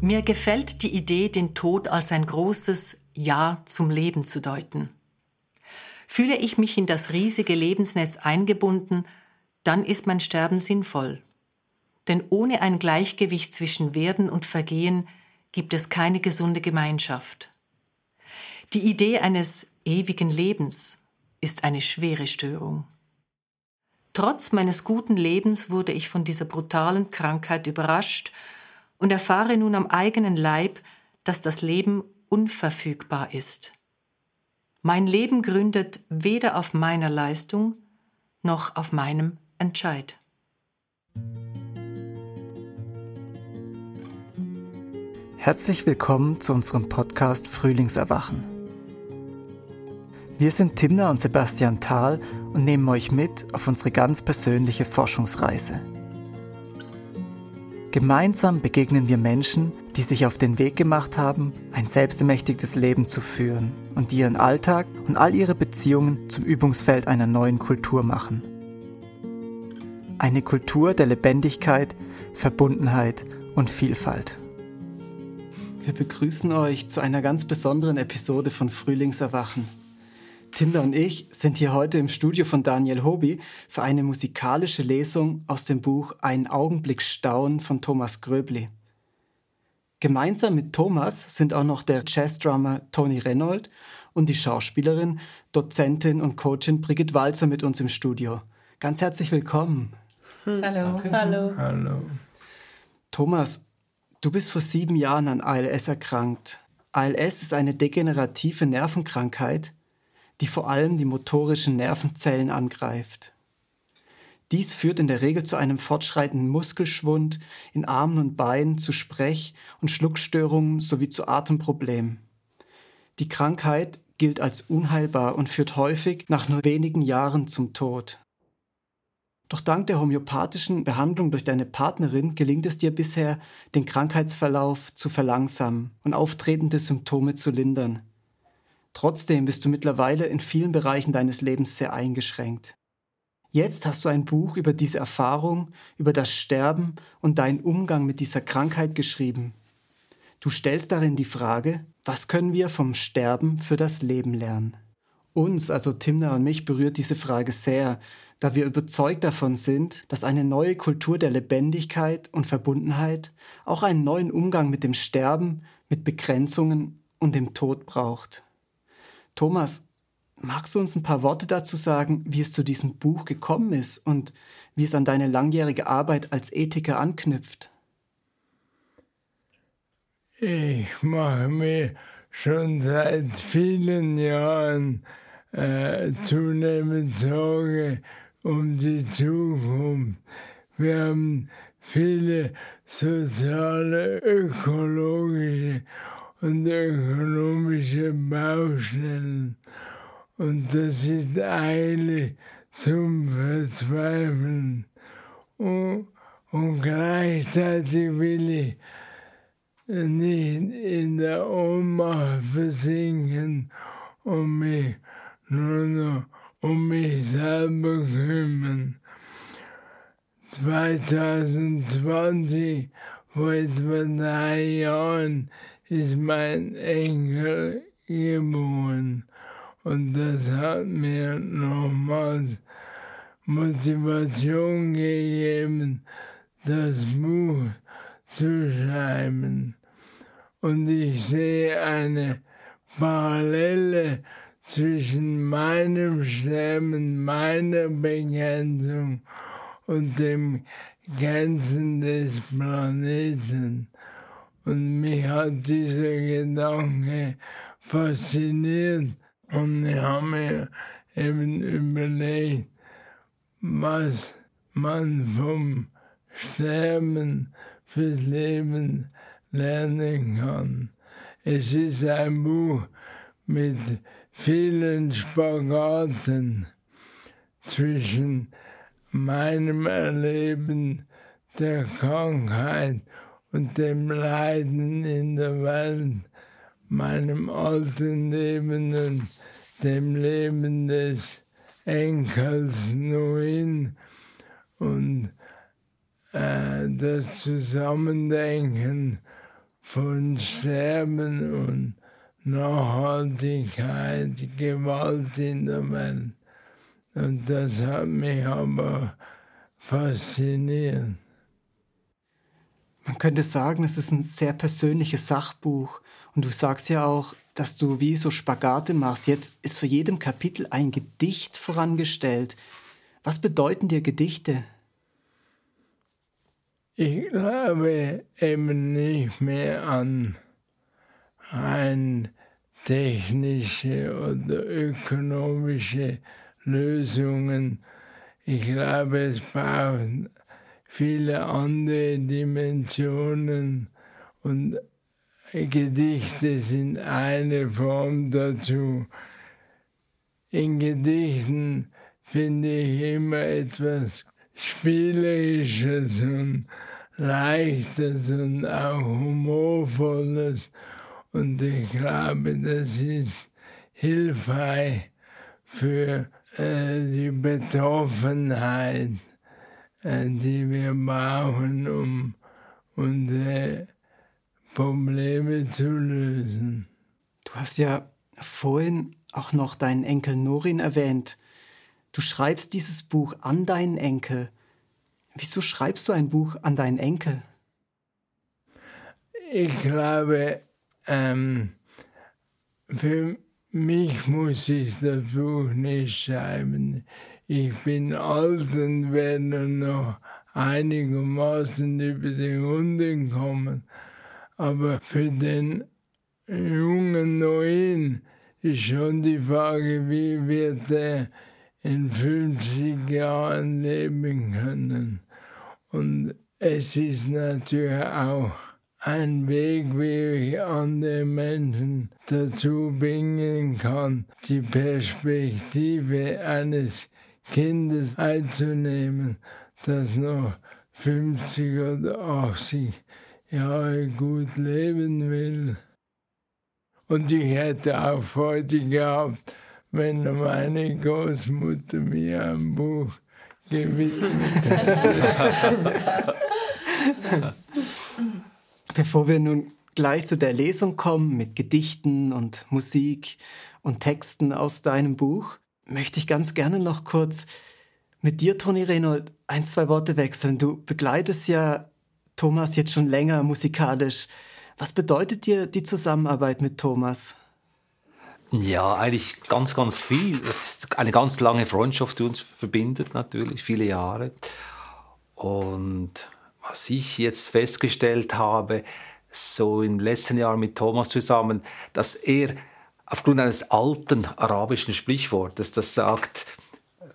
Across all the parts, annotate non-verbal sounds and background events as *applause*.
Mir gefällt die Idee, den Tod als ein großes Ja zum Leben zu deuten. Fühle ich mich in das riesige Lebensnetz eingebunden, dann ist mein Sterben sinnvoll. Denn ohne ein Gleichgewicht zwischen Werden und Vergehen gibt es keine gesunde Gemeinschaft. Die Idee eines ewigen Lebens ist eine schwere Störung. Trotz meines guten Lebens wurde ich von dieser brutalen Krankheit überrascht und erfahre nun am eigenen Leib, dass das Leben unverfügbar ist. Mein Leben gründet weder auf meiner Leistung noch auf meinem Entscheid. Herzlich willkommen zu unserem Podcast Frühlingserwachen. Wir sind Timna und Sebastian Thal und nehmen euch mit auf unsere ganz persönliche Forschungsreise. Gemeinsam begegnen wir Menschen, die sich auf den Weg gemacht haben, ein selbstermächtigtes Leben zu führen und die ihren Alltag und all ihre Beziehungen zum Übungsfeld einer neuen Kultur machen. Eine Kultur der Lebendigkeit, Verbundenheit und Vielfalt. Wir begrüßen euch zu einer ganz besonderen Episode von Frühlingserwachen. Tinder und ich sind hier heute im Studio von Daniel Hobi für eine musikalische Lesung aus dem Buch Ein Augenblick Staunen von Thomas Gröbli. Gemeinsam mit Thomas sind auch noch der Jazzdrummer Tony Reynolds und die Schauspielerin, Dozentin und Coachin Brigitte Walzer mit uns im Studio. Ganz herzlich willkommen. Hallo. Hallo. Hallo. Thomas, du bist vor sieben Jahren an ALS erkrankt. ALS ist eine degenerative Nervenkrankheit, die vor allem die motorischen Nervenzellen angreift. Dies führt in der Regel zu einem fortschreitenden Muskelschwund in Armen und Beinen, zu Sprech- und Schluckstörungen sowie zu Atemproblemen. Die Krankheit gilt als unheilbar und führt häufig nach nur wenigen Jahren zum Tod. Doch dank der homöopathischen Behandlung durch deine Partnerin gelingt es dir bisher, den Krankheitsverlauf zu verlangsamen und auftretende Symptome zu lindern. Trotzdem bist du mittlerweile in vielen Bereichen deines Lebens sehr eingeschränkt. Jetzt hast du ein Buch über diese Erfahrung, über das Sterben und deinen Umgang mit dieser Krankheit geschrieben. Du stellst darin die Frage, was können wir vom Sterben für das Leben lernen? Uns, also Timna und mich, berührt diese Frage sehr, da wir überzeugt davon sind, dass eine neue Kultur der Lebendigkeit und Verbundenheit auch einen neuen Umgang mit dem Sterben, mit Begrenzungen und dem Tod braucht. Thomas, magst du uns ein paar Worte dazu sagen, wie es zu diesem Buch gekommen ist und wie es an deine langjährige Arbeit als Ethiker anknüpft? Ich mache mir schon seit vielen Jahren äh, zunehmend Sorge um die Zukunft. Wir haben viele soziale, ökologische und ökonomische Baustellen. Und das ist eigentlich zum Verzweifeln. Und, und gleichzeitig will ich nicht in der Ohnmacht versinken und mich nur noch um mich selber kümmern. 2020, vor etwa drei Jahren, ist mein Enkel geboren. Und das hat mir nochmals Motivation gegeben, das Buch zu schreiben. Und ich sehe eine Parallele zwischen meinem Sterben, meiner Begrenzung und dem Grenzen des Planeten. Und mich hat dieser Gedanke fasziniert und ich habe mir eben überlegt, was man vom Sterben fürs Leben lernen kann. Es ist ein Buch mit vielen Spagaten zwischen meinem Erleben der Krankheit und dem Leiden in der Welt, meinem alten Leben und dem Leben des Enkels Noin und äh, das Zusammendenken von Sterben und Nachhaltigkeit, Gewalt in der Welt. Und das hat mich aber fasziniert. Man könnte sagen, es ist ein sehr persönliches Sachbuch. Und du sagst ja auch, dass du wie so Spagate machst. Jetzt ist für jedem Kapitel ein Gedicht vorangestellt. Was bedeuten dir Gedichte? Ich glaube eben nicht mehr an ein technische oder ökonomische Lösungen. Ich glaube, es braucht viele andere Dimensionen und Gedichte sind eine Form dazu. In Gedichten finde ich immer etwas Spielerisches und Leichtes und auch Humorvolles. Und ich glaube, das ist hilfreich für äh, die Betroffenheit, die wir brauchen, um unsere Probleme zu lösen. Du hast ja vorhin auch noch deinen Enkel Norin erwähnt. Du schreibst dieses Buch an deinen Enkel. Wieso schreibst du ein Buch an deinen Enkel? Ich glaube, ähm, für mich muss ich das Buch nicht schreiben. Ich bin alt und werde noch einigermaßen über die Runde kommen. Aber für den jungen Neuen ist schon die Frage, wie wird er in 50 Jahren leben können. Und es ist natürlich auch ein Weg, wie ich andere Menschen dazu bringen kann, die Perspektive eines Kindes einzunehmen, das noch 50 oder 80 Jahre gut leben will. Und ich hätte auch Freude gehabt, wenn meine Großmutter mir ein Buch gewidmet hätte. Bevor wir nun gleich zu der Lesung kommen mit Gedichten und Musik und Texten aus deinem Buch, möchte ich ganz gerne noch kurz mit dir, Toni Renold, ein, zwei Worte wechseln. Du begleitest ja Thomas jetzt schon länger musikalisch. Was bedeutet dir die Zusammenarbeit mit Thomas? Ja, eigentlich ganz, ganz viel. Es ist eine ganz lange Freundschaft, die uns verbindet, natürlich, viele Jahre. Und was ich jetzt festgestellt habe, so im letzten Jahr mit Thomas zusammen, dass er aufgrund eines alten arabischen Sprichwortes, das sagt,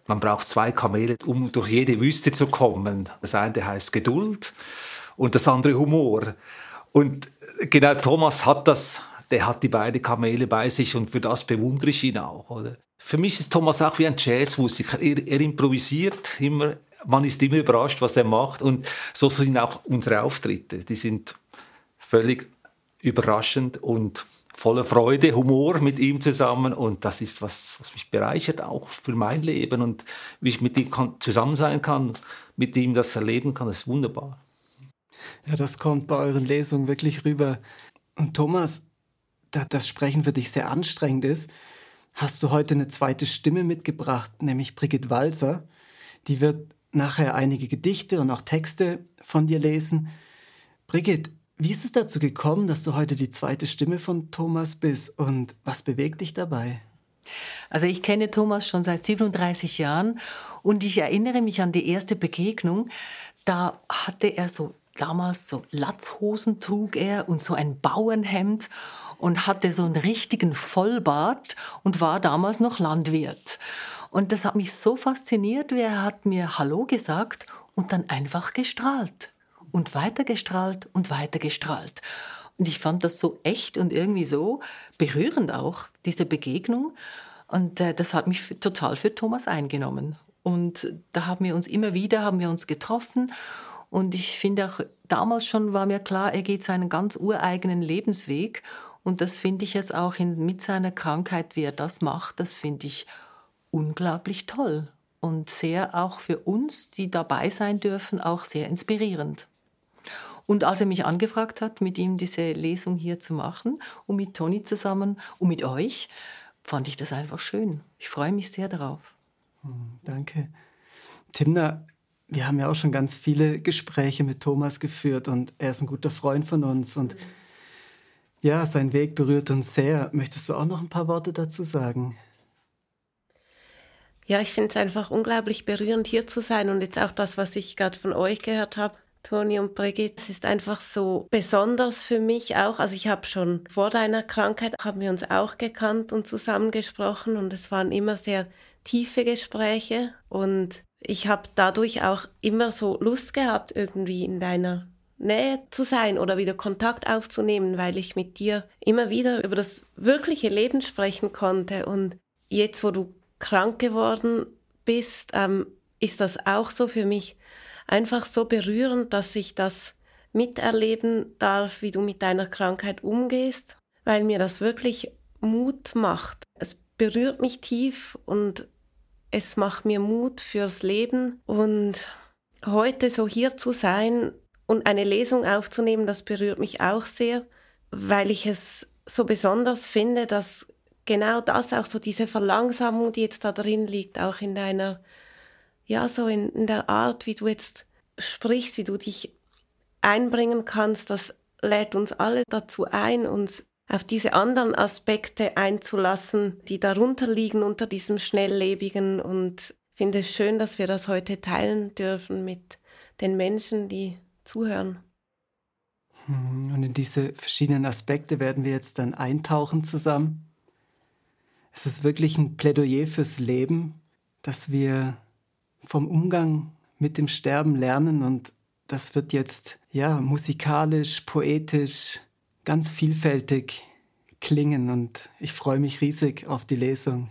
man braucht zwei Kamele, um durch jede Wüste zu kommen. Das eine heißt Geduld und das andere Humor. Und genau Thomas hat das, der hat die beiden Kamele bei sich und für das bewundere ich ihn auch. Oder? Für mich ist Thomas auch wie ein Jazzmusiker. Er, er improvisiert immer, man ist immer überrascht, was er macht und so sind auch unsere Auftritte. Die sind völlig überraschend und voller Freude, Humor mit ihm zusammen und das ist was, was mich bereichert auch für mein Leben und wie ich mit ihm zusammen sein kann, mit ihm das erleben kann, ist wunderbar. Ja, das kommt bei euren Lesungen wirklich rüber. Und Thomas, da das Sprechen für dich sehr anstrengend ist, hast du heute eine zweite Stimme mitgebracht, nämlich Brigitte Walzer. Die wird nachher einige Gedichte und auch Texte von dir lesen. Brigitte, wie ist es dazu gekommen, dass du heute die zweite Stimme von Thomas bist und was bewegt dich dabei? Also ich kenne Thomas schon seit 37 Jahren und ich erinnere mich an die erste Begegnung. Da hatte er so damals so Latzhosen trug er und so ein Bauernhemd und hatte so einen richtigen Vollbart und war damals noch Landwirt. Und das hat mich so fasziniert, wie er hat mir Hallo gesagt und dann einfach gestrahlt und weiter gestrahlt und weiter gestrahlt. Und ich fand das so echt und irgendwie so berührend auch, diese Begegnung. Und äh, das hat mich total für Thomas eingenommen. Und da haben wir uns immer wieder, haben wir uns getroffen und ich finde auch, damals schon war mir klar, er geht seinen ganz ureigenen Lebensweg. Und das finde ich jetzt auch in, mit seiner Krankheit, wie er das macht, das finde ich unglaublich toll. Und sehr auch für uns, die dabei sein dürfen, auch sehr inspirierend. Und als er mich angefragt hat, mit ihm diese Lesung hier zu machen und mit Toni zusammen und mit euch, fand ich das einfach schön. Ich freue mich sehr darauf. Hm, danke. Timna, wir haben ja auch schon ganz viele Gespräche mit Thomas geführt und er ist ein guter Freund von uns und ja, sein Weg berührt uns sehr. Möchtest du auch noch ein paar Worte dazu sagen? Ja, ich finde es einfach unglaublich berührend, hier zu sein und jetzt auch das, was ich gerade von euch gehört habe. Toni und Brigitte, es ist einfach so besonders für mich auch. Also ich habe schon vor deiner Krankheit, haben wir uns auch gekannt und zusammengesprochen und es waren immer sehr tiefe Gespräche und ich habe dadurch auch immer so Lust gehabt, irgendwie in deiner Nähe zu sein oder wieder Kontakt aufzunehmen, weil ich mit dir immer wieder über das wirkliche Leben sprechen konnte. Und jetzt, wo du krank geworden bist, ähm, ist das auch so für mich einfach so berührend, dass ich das miterleben darf, wie du mit deiner Krankheit umgehst, weil mir das wirklich Mut macht. Es berührt mich tief und es macht mir Mut fürs Leben und heute so hier zu sein und eine Lesung aufzunehmen, das berührt mich auch sehr, weil ich es so besonders finde, dass genau das auch so diese Verlangsamung, die jetzt da drin liegt, auch in deiner, ja, so in, in der Art, wie du jetzt sprichst, wie du dich einbringen kannst, das lädt uns alle dazu ein, uns auf diese anderen Aspekte einzulassen, die darunter liegen unter diesem schnelllebigen und finde es schön, dass wir das heute teilen dürfen mit den Menschen, die zuhören. Hm, und in diese verschiedenen Aspekte werden wir jetzt dann eintauchen zusammen. Es ist wirklich ein Plädoyer fürs Leben, dass wir vom Umgang mit dem Sterben lernen und das wird jetzt ja musikalisch, poetisch, ganz vielfältig klingen und ich freue mich riesig auf die Lesung.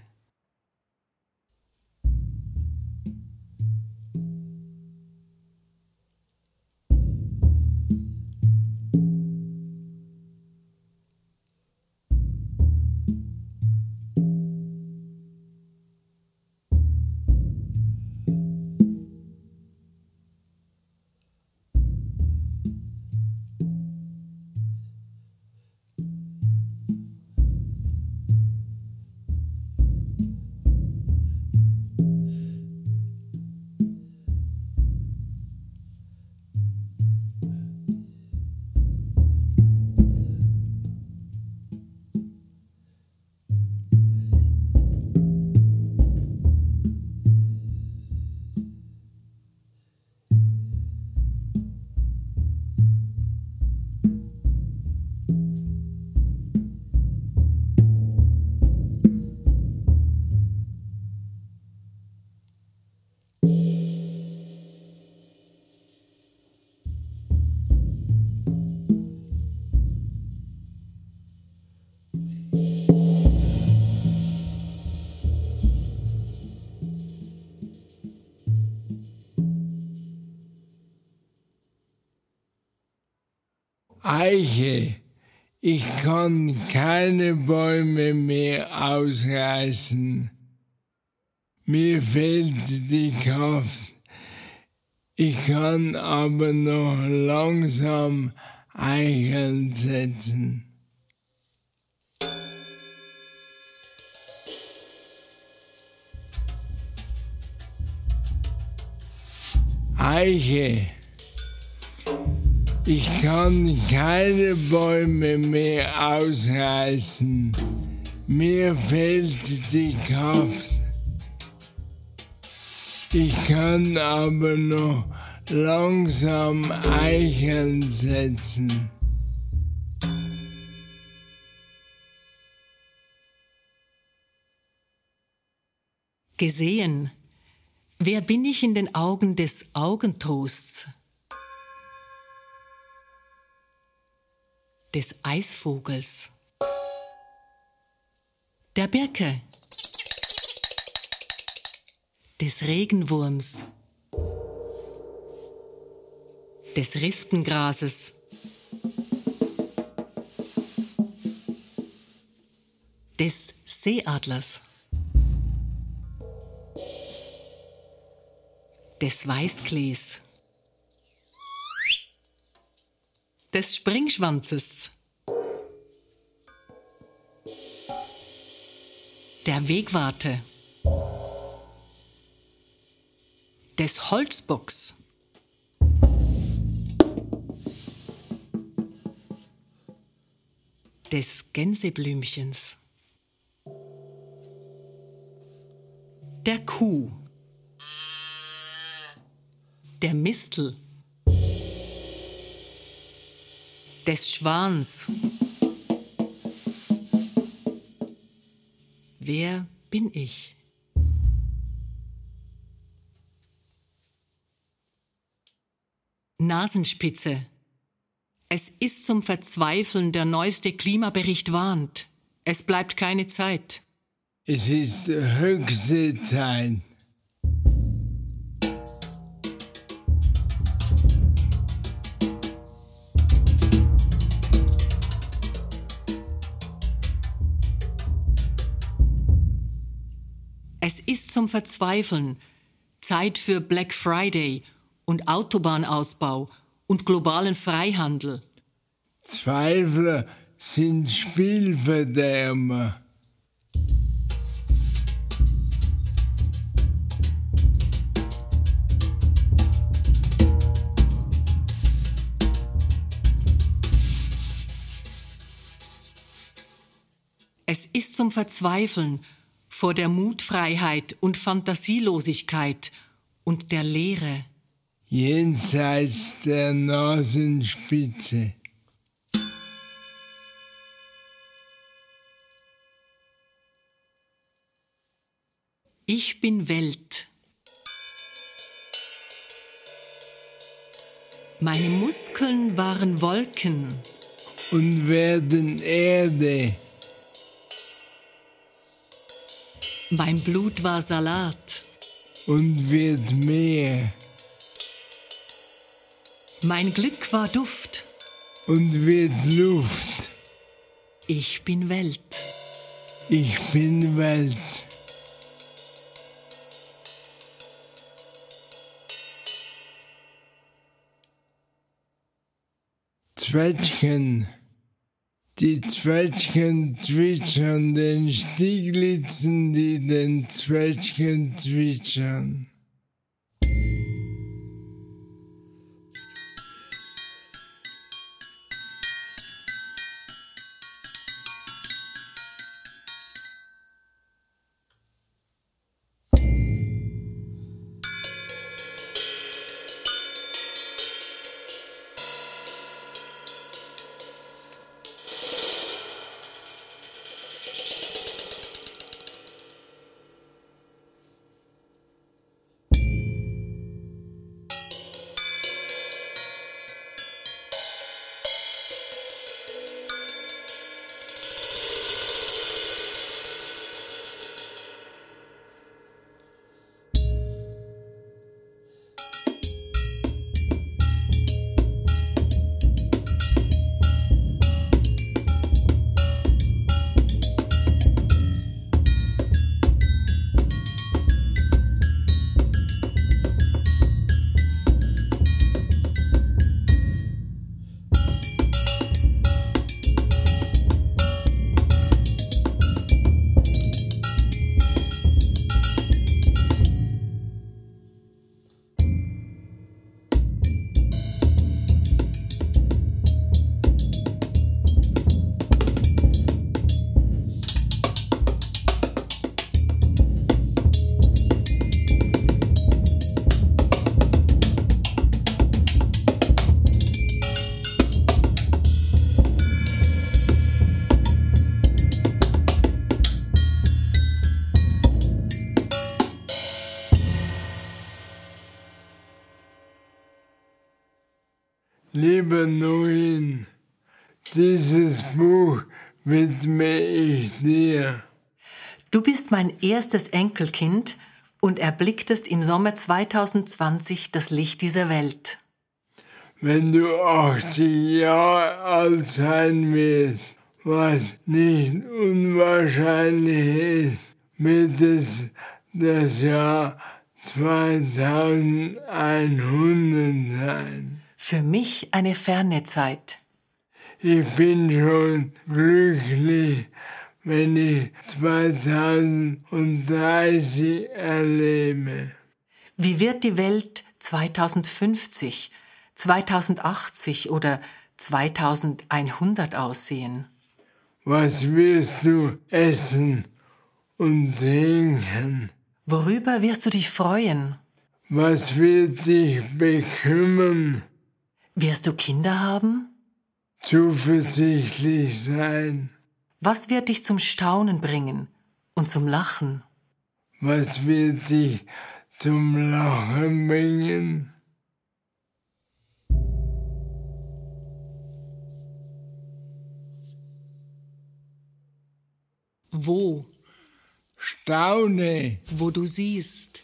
Eiche, ich kann keine Bäume mehr ausreißen. Mir fehlt die Kraft. Ich kann aber noch langsam Eicheln setzen. Eiche. Ich kann keine Bäume mehr ausreißen. Mir fehlt die Kraft. Ich kann aber noch langsam Eicheln setzen. Gesehen. Wer bin ich in den Augen des Augentrosts? Des Eisvogels, der Birke, des Regenwurms, des Rispengrases, des Seeadlers, des Weißklees, des Springschwanzes. Der Wegwarte. Des Holzbocks. Des Gänseblümchens. Der Kuh. Der Mistel. Des Schwans. Wer bin ich? Nasenspitze. Es ist zum Verzweifeln, der neueste Klimabericht warnt. Es bleibt keine Zeit. Es ist höchste Zeit. Es ist zum Verzweifeln. Zeit für Black Friday und Autobahnausbau und globalen Freihandel. Zweifler sind Spielverderber. Es ist zum Verzweifeln vor der Mutfreiheit und Fantasielosigkeit und der Leere. Jenseits der Nasenspitze. Ich bin Welt. Meine Muskeln waren Wolken. und werden Erde. Mein Blut war Salat. und wird Meer Mein Glück war Duft. und wird Luft. Ich bin Welt. Ich bin Welt. Zwetschgen. Die Zwetschgen zwitschern den Stieglitzen, die den Zwetschgen zwitschern. Widme ich dir. Du bist mein erstes Enkelkind und erblicktest im Sommer 2020 das Licht dieser Welt. Wenn du 80 Jahre alt sein wirst, was nicht unwahrscheinlich ist, wird es das Jahr 2100 sein. Für mich eine ferne Zeit. Ich bin schon glücklich, wenn ich 2030 erlebe. Wie wird die Welt 2050, 2080 oder 2100 aussehen? Was wirst du essen und trinken? Worüber wirst du dich freuen? Was wird dich bekümmern? Wirst du Kinder haben? Zuversichtlich sein. Was wird dich zum Staunen bringen und zum Lachen? Was wird dich zum Lachen bringen? Wo? Staune, Wo du siehst,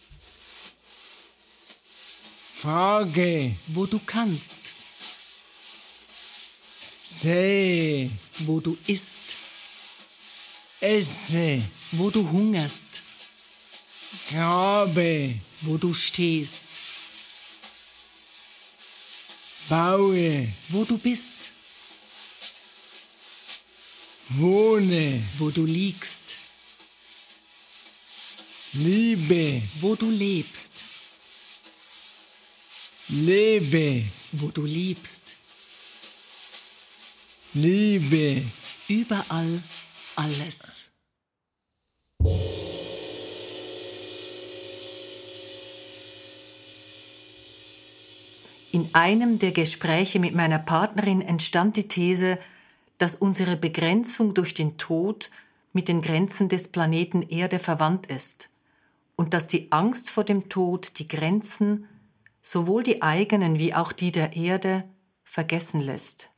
frage, wo du kannst, sehe, wo du isst, esse, wo du hungerst, grabe, wo du stehst, baue, wo du bist, wohne, wo du liegst, liebe, wo du lebst, lebe, wo du liebst, liebe, überall alles. In einem der Gespräche mit meiner Partnerin entstand die These, dass unsere Begrenzung durch den Tod mit den Grenzen des Planeten Erde verwandt ist und dass die Angst vor dem Tod die Grenzen, sowohl die eigenen wie auch die der Erde, vergessen lässt.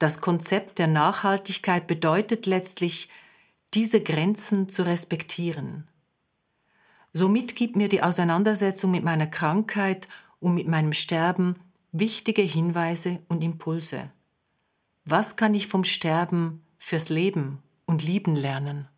Das Konzept der Nachhaltigkeit bedeutet letztlich, diese Grenzen zu respektieren. Somit gibt mir die Auseinandersetzung mit meiner Krankheit und mit meinem Sterben wichtige Hinweise und Impulse. Was kann ich vom Sterben fürs Leben und Lieben lernen?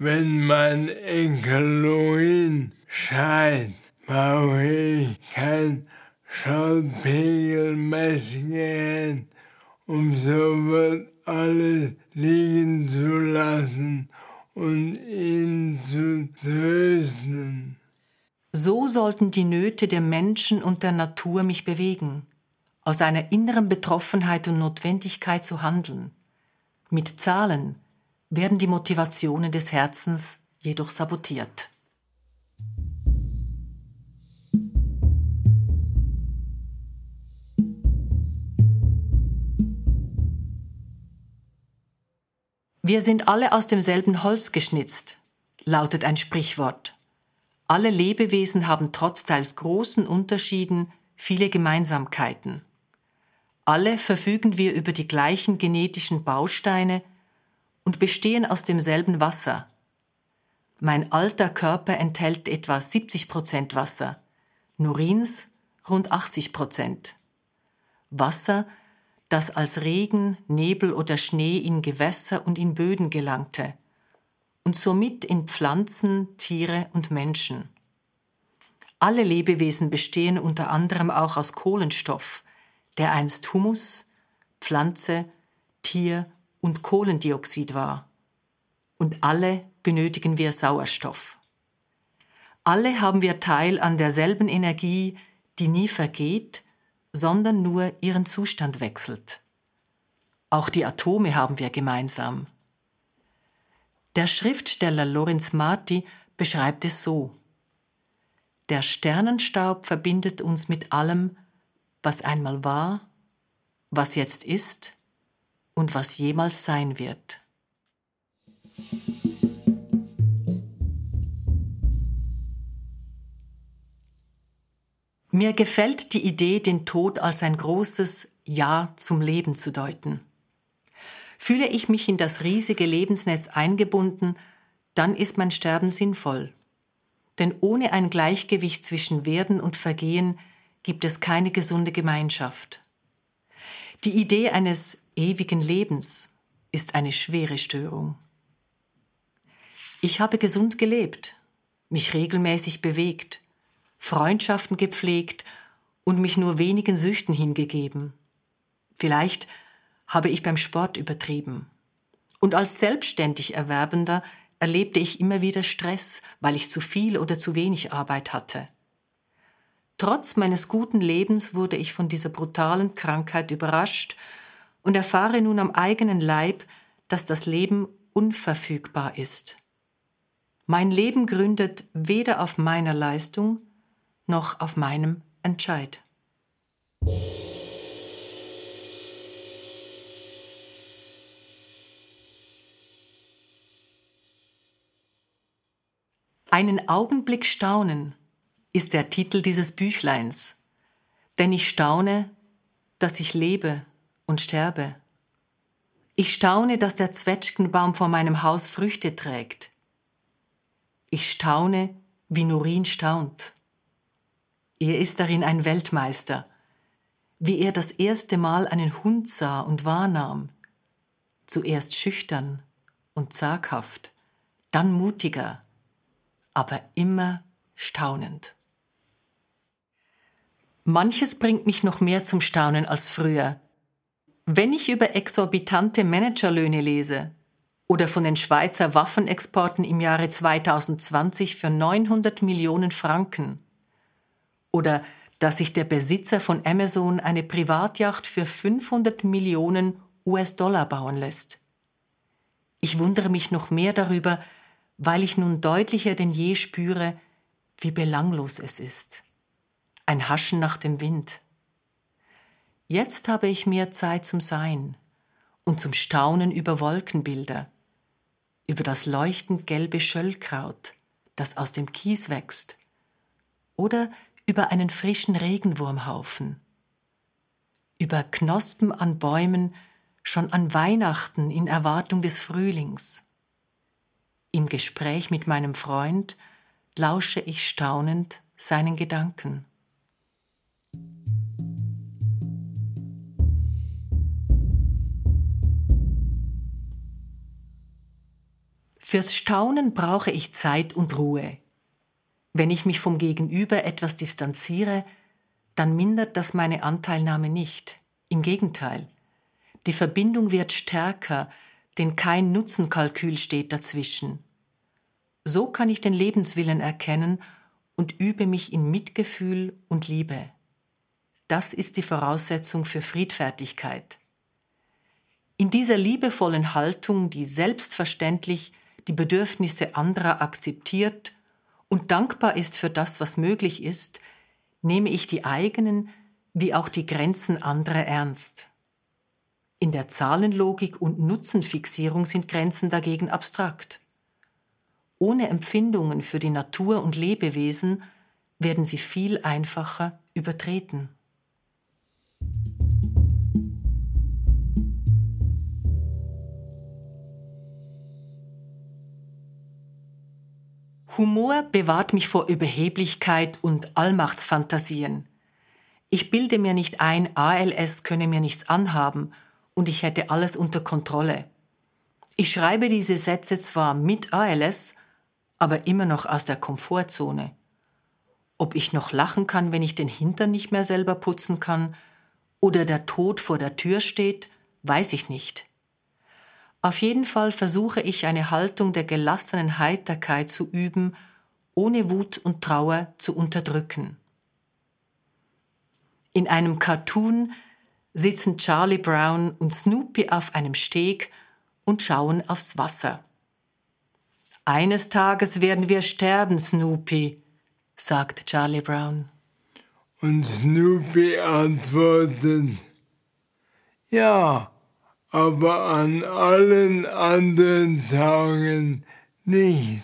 Wenn mein Enkeloin schreit, brauche ich kein Schallpegelmessgerät, um so alles liegen zu lassen und ihn zu trösten. So sollten die Nöte der Menschen und der Natur mich bewegen, aus einer inneren Betroffenheit und Notwendigkeit zu handeln. Mit Zahlen werden die Motivationen des Herzens jedoch sabotiert. Wir sind alle aus demselben Holz geschnitzt, lautet ein Sprichwort. Alle Lebewesen haben trotz teils großen Unterschieden viele Gemeinsamkeiten. Alle verfügen wir über die gleichen genetischen Bausteine und bestehen aus demselben Wasser. Mein alter Körper enthält etwa 70 Prozent Wasser, Norins rund 80 Prozent. Wasser, das als Regen, Nebel oder Schnee in Gewässer und in Böden gelangte und somit in Pflanzen, Tiere und Menschen. Alle Lebewesen bestehen unter anderem auch aus Kohlenstoff, der einst Humus, Pflanze, Tier und Kohlendioxid war. Und alle benötigen wir Sauerstoff. Alle haben wir Teil an derselben Energie, die nie vergeht, sondern nur ihren Zustand wechselt. Auch die Atome haben wir gemeinsam. Der Schriftsteller Lorenz Marti beschreibt es so. Der Sternenstaub verbindet uns mit allem, was einmal war, was jetzt ist und was jemals sein wird. Mir gefällt die Idee, den Tod als ein großes Ja zum Leben zu deuten. Fühle ich mich in das riesige Lebensnetz eingebunden, dann ist mein Sterben sinnvoll. Denn ohne ein Gleichgewicht zwischen Werden und Vergehen gibt es keine gesunde Gemeinschaft. Die Idee eines ewigen Lebens ist eine schwere Störung. Ich habe gesund gelebt, mich regelmäßig bewegt, Freundschaften gepflegt und mich nur wenigen Süchten hingegeben. Vielleicht habe ich beim Sport übertrieben. Und als selbstständig Erwerbender erlebte ich immer wieder Stress, weil ich zu viel oder zu wenig Arbeit hatte. Trotz meines guten Lebens wurde ich von dieser brutalen Krankheit überrascht und erfahre nun am eigenen Leib, dass das Leben unverfügbar ist. Mein Leben gründet weder auf meiner Leistung noch auf meinem Entscheid. Einen Augenblick staunen ist der Titel dieses Büchleins, denn ich staune, dass ich lebe und sterbe. Ich staune, dass der Zwetschgenbaum vor meinem Haus Früchte trägt. Ich staune, wie Norin staunt. Er ist darin ein Weltmeister, wie er das erste Mal einen Hund sah und wahrnahm, zuerst schüchtern und zaghaft, dann mutiger, aber immer staunend. Manches bringt mich noch mehr zum Staunen als früher. Wenn ich über exorbitante Managerlöhne lese oder von den Schweizer Waffenexporten im Jahre 2020 für 900 Millionen Franken oder dass sich der Besitzer von Amazon eine Privatjacht für 500 Millionen US-Dollar bauen lässt. Ich wundere mich noch mehr darüber, weil ich nun deutlicher denn je spüre, wie belanglos es ist. Ein Haschen nach dem Wind. Jetzt habe ich mehr Zeit zum Sein und zum Staunen über Wolkenbilder, über das leuchtend gelbe Schöllkraut, das aus dem Kies wächst, oder über einen frischen Regenwurmhaufen, über Knospen an Bäumen schon an Weihnachten in Erwartung des Frühlings im Gespräch mit meinem Freund lausche ich staunend seinen Gedanken. Fürs Staunen brauche ich Zeit und Ruhe. Wenn ich mich vom Gegenüber etwas distanziere, dann mindert das meine Anteilnahme nicht. Im Gegenteil, die Verbindung wird stärker, denn kein Nutzenkalkül steht dazwischen. So kann ich den Lebenswillen erkennen und übe mich in Mitgefühl und Liebe. Das ist die Voraussetzung für Friedfertigkeit. In dieser liebevollen Haltung, die selbstverständlich die Bedürfnisse anderer akzeptiert und dankbar ist für das, was möglich ist, nehme ich die eigenen wie auch die Grenzen anderer ernst. In der Zahlenlogik und Nutzenfixierung sind Grenzen dagegen abstrakt. Ohne Empfindungen für die Natur und Lebewesen werden sie viel einfacher übertreten. Humor bewahrt mich vor Überheblichkeit und Allmachtsfantasien. Ich bilde mir nicht ein, ALS könne mir nichts anhaben und ich hätte alles unter Kontrolle. Ich schreibe diese Sätze zwar mit ALS, aber immer noch aus der Komfortzone. Ob ich noch lachen kann, wenn ich den Hintern nicht mehr selber putzen kann, oder der Tod vor der Tür steht, weiß ich nicht. Auf jeden Fall versuche ich eine Haltung der gelassenen Heiterkeit zu üben, ohne Wut und Trauer zu unterdrücken. In einem Cartoon sitzen Charlie Brown und Snoopy auf einem Steg und schauen aufs Wasser. Eines Tages werden wir sterben, Snoopy, sagt Charlie Brown. Und Snoopy antwortet, ja, aber an allen anderen Tagen nicht.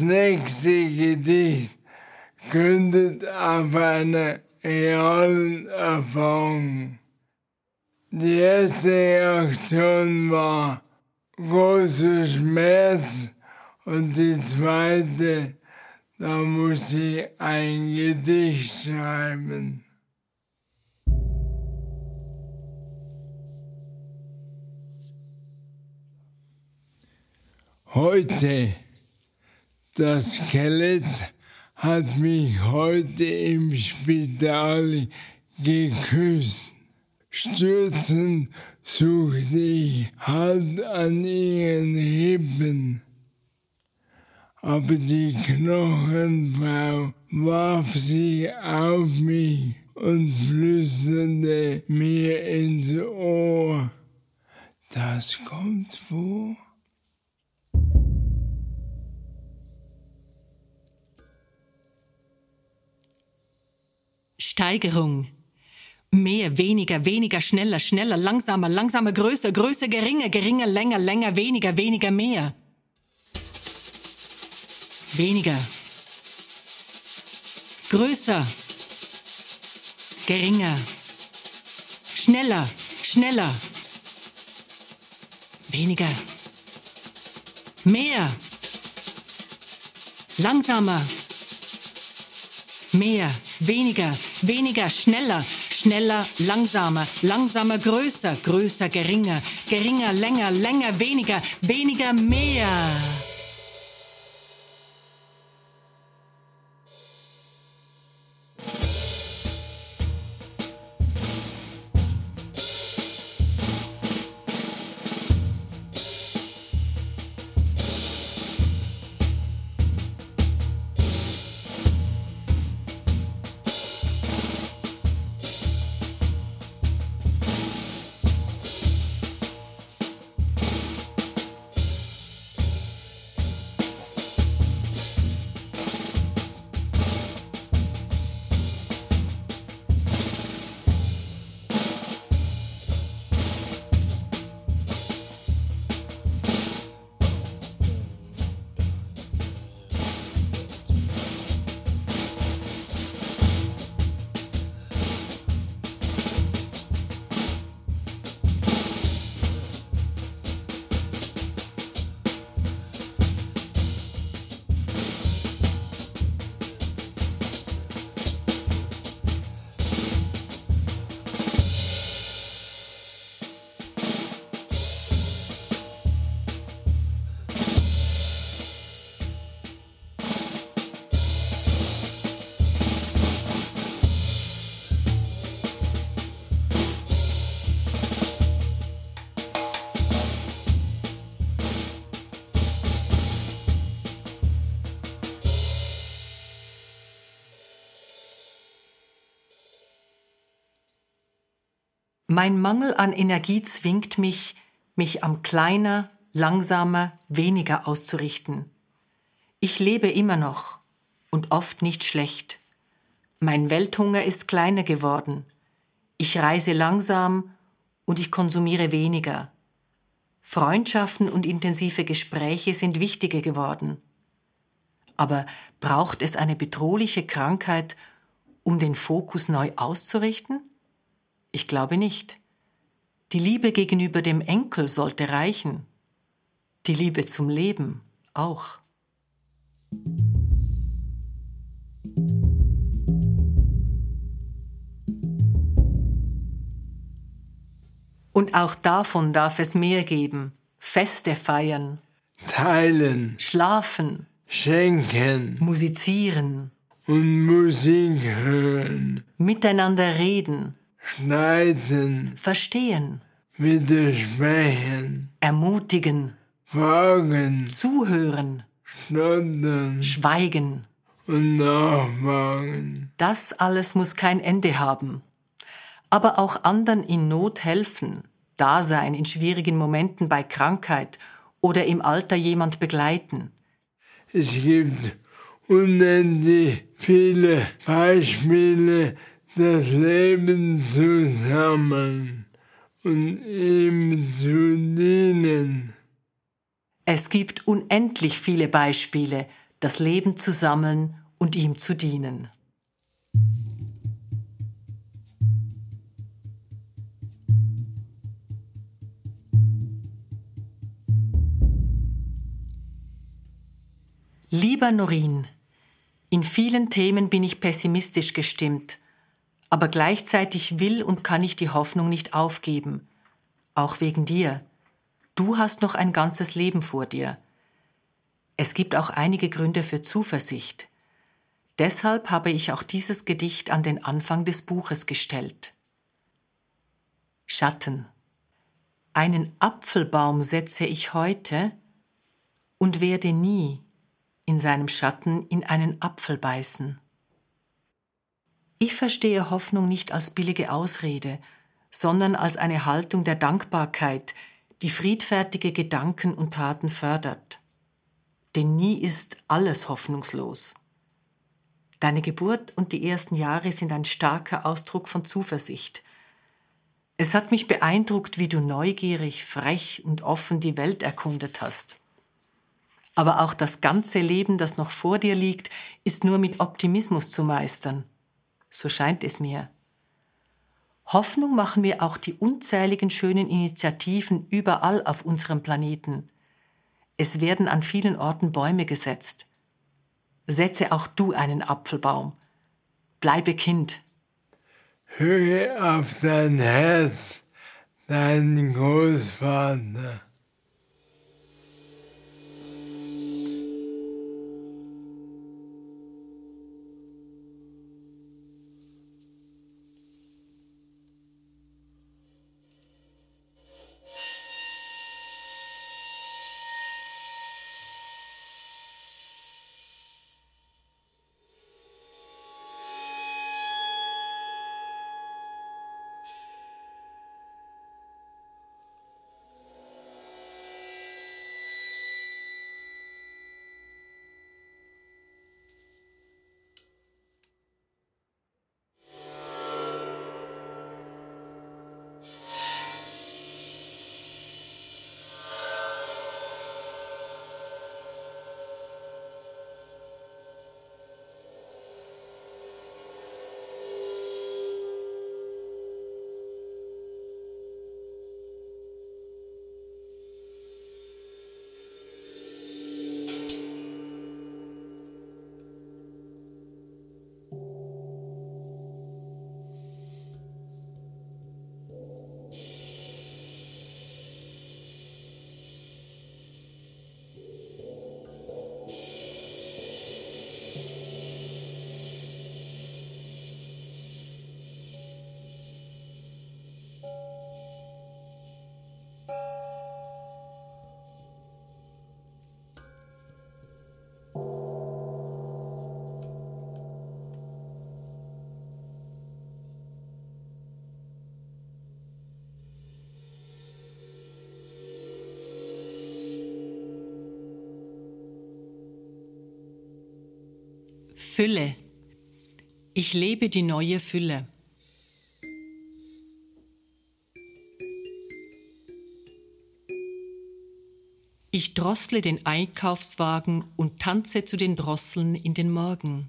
Das nächste Gedicht gründet auf einer realen Erfahrung. Die erste Reaktion war großer Schmerz und die zweite, da muss ich ein Gedicht schreiben. Heute, das Skelett hat mich heute im Spital geküsst. Stürzend suchte ich hart an ihren Rippen. Aber die Knochenfrau warf sich auf mich und flüsterte mir ins Ohr. Das kommt vor. Steigerung. Mehr, weniger, weniger, schneller, schneller, langsamer, langsamer, größer, größer, geringer, geringer, länger, länger, weniger, weniger, mehr. Weniger. Größer. Geringer. Schneller, schneller. Weniger. Mehr. Langsamer. Mehr, weniger, weniger, schneller, schneller, langsamer, langsamer, größer, größer, geringer, geringer, länger, länger, weniger, weniger, mehr. Mein Mangel an Energie zwingt mich, mich am kleiner, langsamer, weniger auszurichten. Ich lebe immer noch und oft nicht schlecht. Mein Welthunger ist kleiner geworden. Ich reise langsam und ich konsumiere weniger. Freundschaften und intensive Gespräche sind wichtiger geworden. Aber braucht es eine bedrohliche Krankheit, um den Fokus neu auszurichten? Ich glaube nicht. Die Liebe gegenüber dem Enkel sollte reichen. Die Liebe zum Leben auch. Und auch davon darf es mehr geben. Feste feiern. Teilen. Schlafen. Schenken. Musizieren. Und Musik hören. Miteinander reden schneiden, verstehen, widersprechen, ermutigen, fragen, zuhören, schnoddern, schweigen. Und nachfragen. Das alles muss kein Ende haben. Aber auch anderen in Not helfen, da sein in schwierigen Momenten bei Krankheit oder im Alter jemand begleiten. Es gibt unendlich viele Beispiele, das Leben zusammen und ihm zu dienen. Es gibt unendlich viele Beispiele, das Leben zu sammeln und ihm zu dienen. Lieber Norin, in vielen Themen bin ich pessimistisch gestimmt, aber gleichzeitig will und kann ich die Hoffnung nicht aufgeben, auch wegen dir. Du hast noch ein ganzes Leben vor dir. Es gibt auch einige Gründe für Zuversicht. Deshalb habe ich auch dieses Gedicht an den Anfang des Buches gestellt. Schatten. Einen Apfelbaum setze ich heute und werde nie in seinem Schatten in einen Apfel beißen. Ich verstehe Hoffnung nicht als billige Ausrede, sondern als eine Haltung der Dankbarkeit, die friedfertige Gedanken und Taten fördert. Denn nie ist alles hoffnungslos. Deine Geburt und die ersten Jahre sind ein starker Ausdruck von Zuversicht. Es hat mich beeindruckt, wie du neugierig, frech und offen die Welt erkundet hast. Aber auch das ganze Leben, das noch vor dir liegt, ist nur mit Optimismus zu meistern. So scheint es mir. Hoffnung machen wir auch die unzähligen schönen Initiativen überall auf unserem Planeten. Es werden an vielen Orten Bäume gesetzt. Setze auch du einen Apfelbaum. Bleibe Kind. Höre auf dein Herz, dein Großvater. Fülle. Ich lebe die neue Fülle. Ich drossle den Einkaufswagen und tanze zu den Drosseln in den Morgen.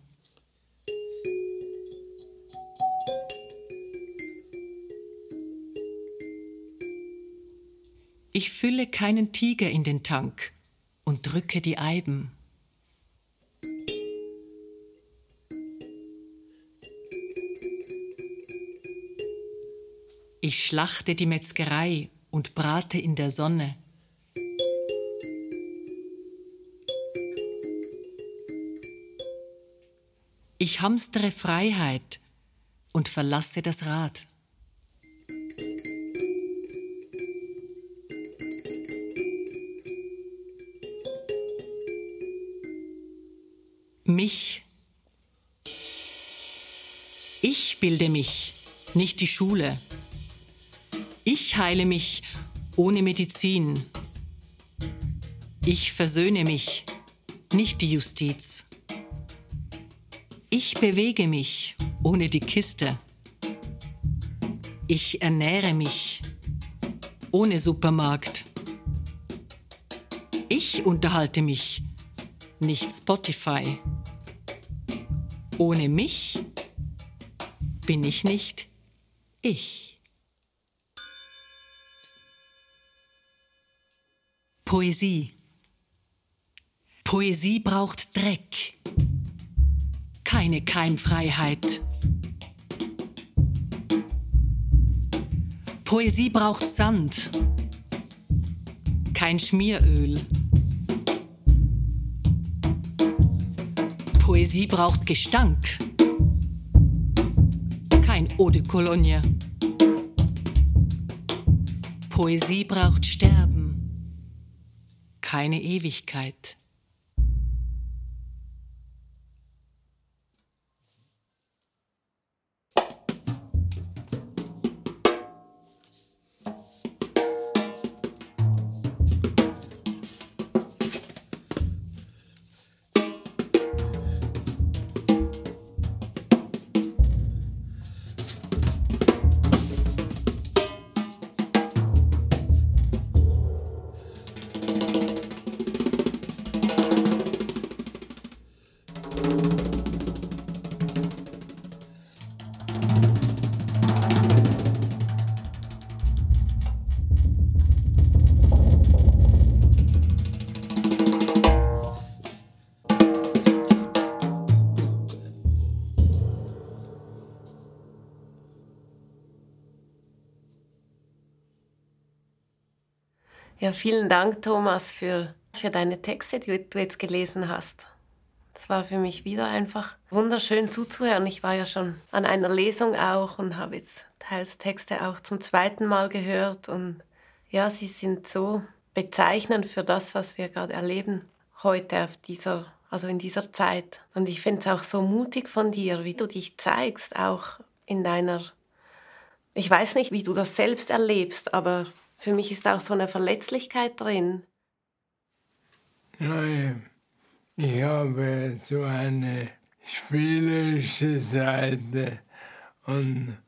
Ich fülle keinen Tiger in den Tank und drücke die Eiben. Ich schlachte die Metzgerei und brate in der Sonne. Ich hamstere Freiheit und verlasse das Rad. Mich. Ich bilde mich, nicht die Schule. Ich heile mich ohne Medizin. Ich versöhne mich, nicht die Justiz. Ich bewege mich ohne die Kiste. Ich ernähre mich ohne Supermarkt. Ich unterhalte mich nicht Spotify. Ohne mich bin ich nicht ich. Poesie. Poesie braucht Dreck, keine Keimfreiheit. Poesie braucht Sand, kein Schmieröl. Poesie braucht Gestank, kein Eau de Cologne. Poesie braucht Sterben, keine Ewigkeit. Vielen Dank, Thomas, für, für deine Texte, die du jetzt gelesen hast. Es war für mich wieder einfach wunderschön zuzuhören. Ich war ja schon an einer Lesung auch und habe jetzt teils Texte auch zum zweiten Mal gehört. Und ja, sie sind so bezeichnend für das, was wir gerade erleben heute auf dieser, also in dieser Zeit. Und ich finde es auch so mutig von dir, wie du dich zeigst, auch in deiner, ich weiß nicht, wie du das selbst erlebst, aber für mich ist auch so eine Verletzlichkeit drin. Nein, ich habe so eine spielerische Seite und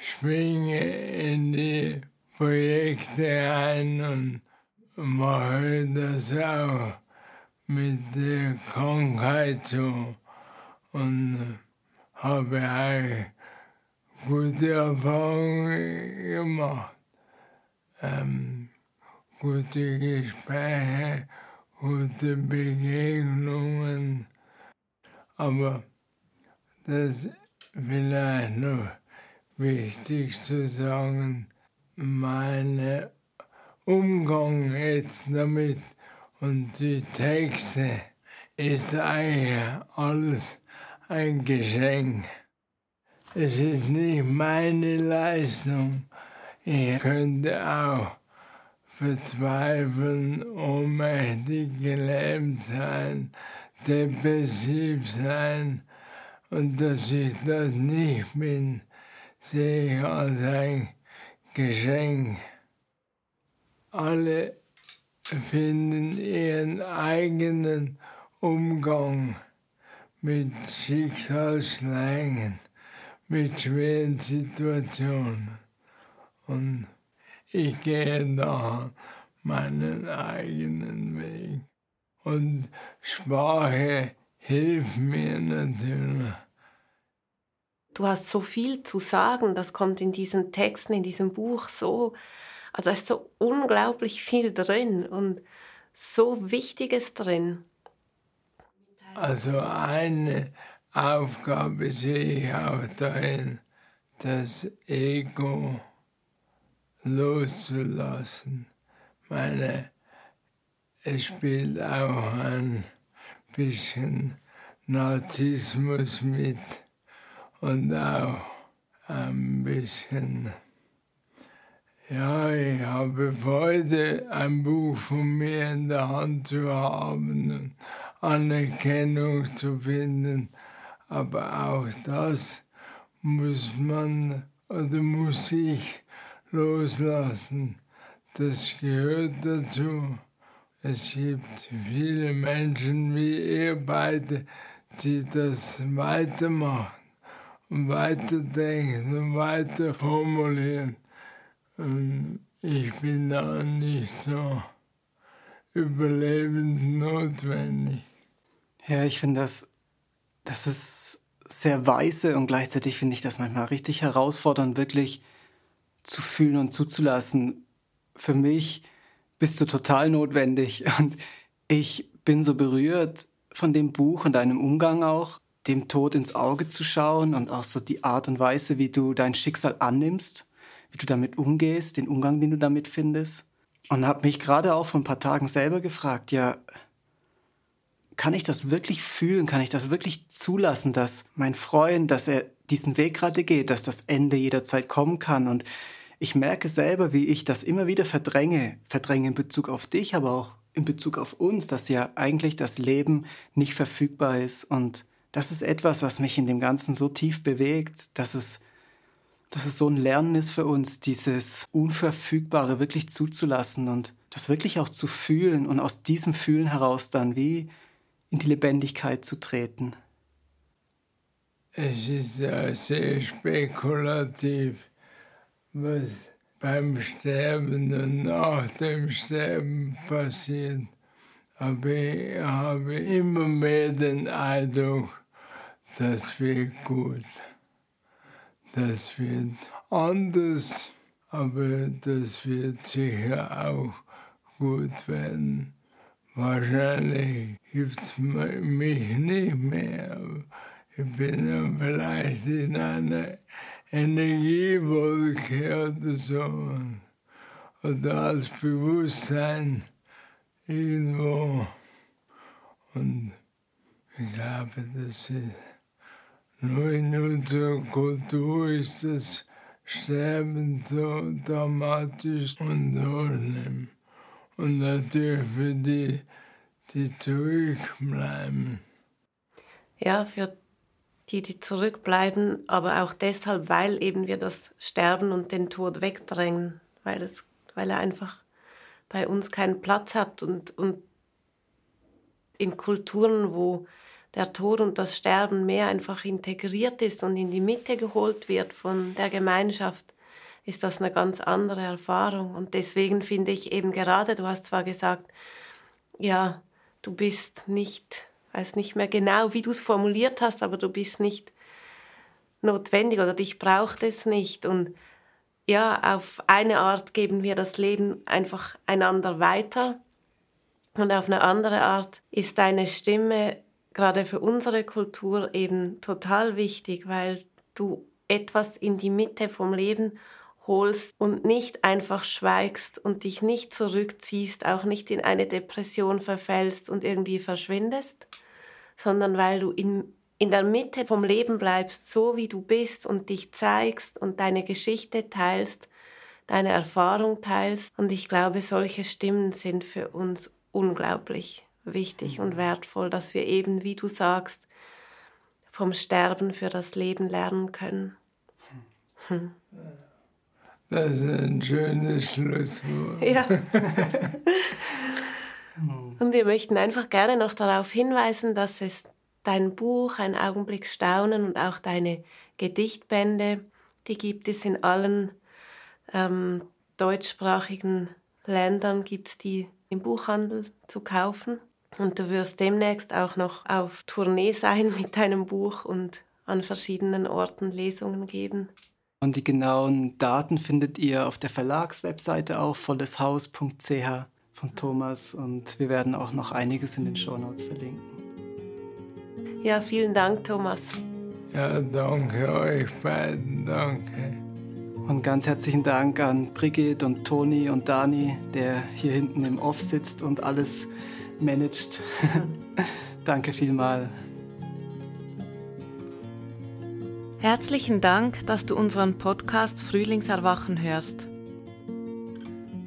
springe in die Projekte ein und mache das auch mit der Krankheit so und habe auch gute Erfahrungen gemacht ähm, gute Gespräche, gute Begegnungen. Aber das ist vielleicht noch wichtig zu sagen, mein Umgang jetzt damit und die Texte ist eigentlich alles ein Geschenk. Es ist nicht meine Leistung, ich könnte auch verzweifeln, ohnmächtig gelähmt sein, depressiv sein und dass ich das nicht bin, sehe ich als ein Geschenk. Alle finden ihren eigenen Umgang mit Schicksalsschlägen, mit schweren Situationen. Und ich gehe da meinen eigenen Weg. Und Sprache hilft mir natürlich. Du hast so viel zu sagen, das kommt in diesen Texten, in diesem Buch so, also da ist so unglaublich viel drin und so Wichtiges drin. Also eine Aufgabe sehe ich auch darin, das Ego loszulassen. Meine, es spielt auch ein bisschen Narzissmus mit und auch ein bisschen, ja, ich habe Freude, ein Buch von mir in der Hand zu haben und Anerkennung zu finden, aber auch das muss man oder muss ich loslassen. Das gehört dazu. Es gibt viele Menschen wie ihr beide, die das weitermachen und weiterdenken und weiter formulieren. Und ich bin da nicht so überlebensnotwendig. Ja, ich finde das, das ist sehr weise und gleichzeitig finde ich das manchmal richtig herausfordernd, wirklich zu fühlen und zuzulassen. Für mich bist du total notwendig *laughs* und ich bin so berührt von dem Buch und deinem Umgang auch, dem Tod ins Auge zu schauen und auch so die Art und Weise, wie du dein Schicksal annimmst, wie du damit umgehst, den Umgang, den du damit findest. Und habe mich gerade auch vor ein paar Tagen selber gefragt, ja, kann ich das wirklich fühlen? Kann ich das wirklich zulassen, dass mein Freund, dass er diesen Weg gerade geht, dass das Ende jederzeit kommen kann? Und ich merke selber, wie ich das immer wieder verdränge, verdränge in Bezug auf dich, aber auch in Bezug auf uns, dass ja eigentlich das Leben nicht verfügbar ist. Und das ist etwas, was mich in dem Ganzen so tief bewegt, dass es, dass es so ein Lernen ist für uns, dieses Unverfügbare wirklich zuzulassen und das wirklich auch zu fühlen und aus diesem Fühlen heraus dann wie in die Lebendigkeit zu treten. Es ist ja sehr spekulativ, was beim Sterben und nach dem Sterben passiert. Aber ich habe immer mehr den Eindruck, das wird gut. Das wird anders, aber das wird sicher auch gut werden. Wahrscheinlich gibt es mich nicht mehr. Ich bin vielleicht in einer Energiewolke oder so. Oder als Bewusstsein irgendwo. Und ich glaube, das ist nur in unserer Kultur ist das Sterben so dramatisch und unangenehm und natürlich für die, die zurückbleiben. Ja, für die, die zurückbleiben, aber auch deshalb, weil eben wir das Sterben und den Tod wegdrängen, weil, es, weil er einfach bei uns keinen Platz hat und, und in Kulturen, wo der Tod und das Sterben mehr einfach integriert ist und in die Mitte geholt wird von der Gemeinschaft, ist das eine ganz andere Erfahrung. Und deswegen finde ich eben gerade, du hast zwar gesagt, ja, du bist nicht, weiß nicht mehr genau, wie du es formuliert hast, aber du bist nicht notwendig oder dich braucht es nicht. Und ja, auf eine Art geben wir das Leben einfach einander weiter. Und auf eine andere Art ist deine Stimme gerade für unsere Kultur eben total wichtig, weil du etwas in die Mitte vom Leben holst und nicht einfach schweigst und dich nicht zurückziehst, auch nicht in eine Depression verfällst und irgendwie verschwindest, sondern weil du in, in der Mitte vom Leben bleibst, so wie du bist und dich zeigst und deine Geschichte teilst, deine Erfahrung teilst. Und ich glaube, solche Stimmen sind für uns unglaublich wichtig und wertvoll, dass wir eben, wie du sagst, vom Sterben für das Leben lernen können. Hm. Das ist ein schönes Schlusswort. Ja. *laughs* Und wir möchten einfach gerne noch darauf hinweisen, dass es dein Buch, ein Augenblick Staunen und auch deine Gedichtbände, die gibt es in allen ähm, deutschsprachigen Ländern, gibt es die im Buchhandel zu kaufen. Und du wirst demnächst auch noch auf Tournee sein mit deinem Buch und an verschiedenen Orten Lesungen geben. Und die genauen Daten findet ihr auf der Verlagswebseite auch, volleshaus.ch von Thomas. Und wir werden auch noch einiges in den Shownotes verlinken. Ja, vielen Dank, Thomas. Ja, danke euch beiden, danke. Und ganz herzlichen Dank an Brigitte und Toni und Dani, der hier hinten im Off sitzt und alles managt. *laughs* danke vielmal. Herzlichen Dank, dass du unseren Podcast Frühlingserwachen hörst.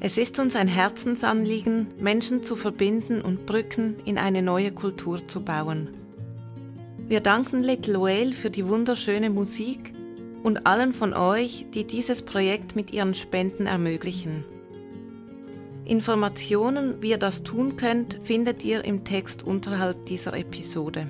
Es ist uns ein Herzensanliegen, Menschen zu verbinden und Brücken in eine neue Kultur zu bauen. Wir danken Little Whale für die wunderschöne Musik und allen von euch, die dieses Projekt mit ihren Spenden ermöglichen. Informationen, wie ihr das tun könnt, findet ihr im Text unterhalb dieser Episode.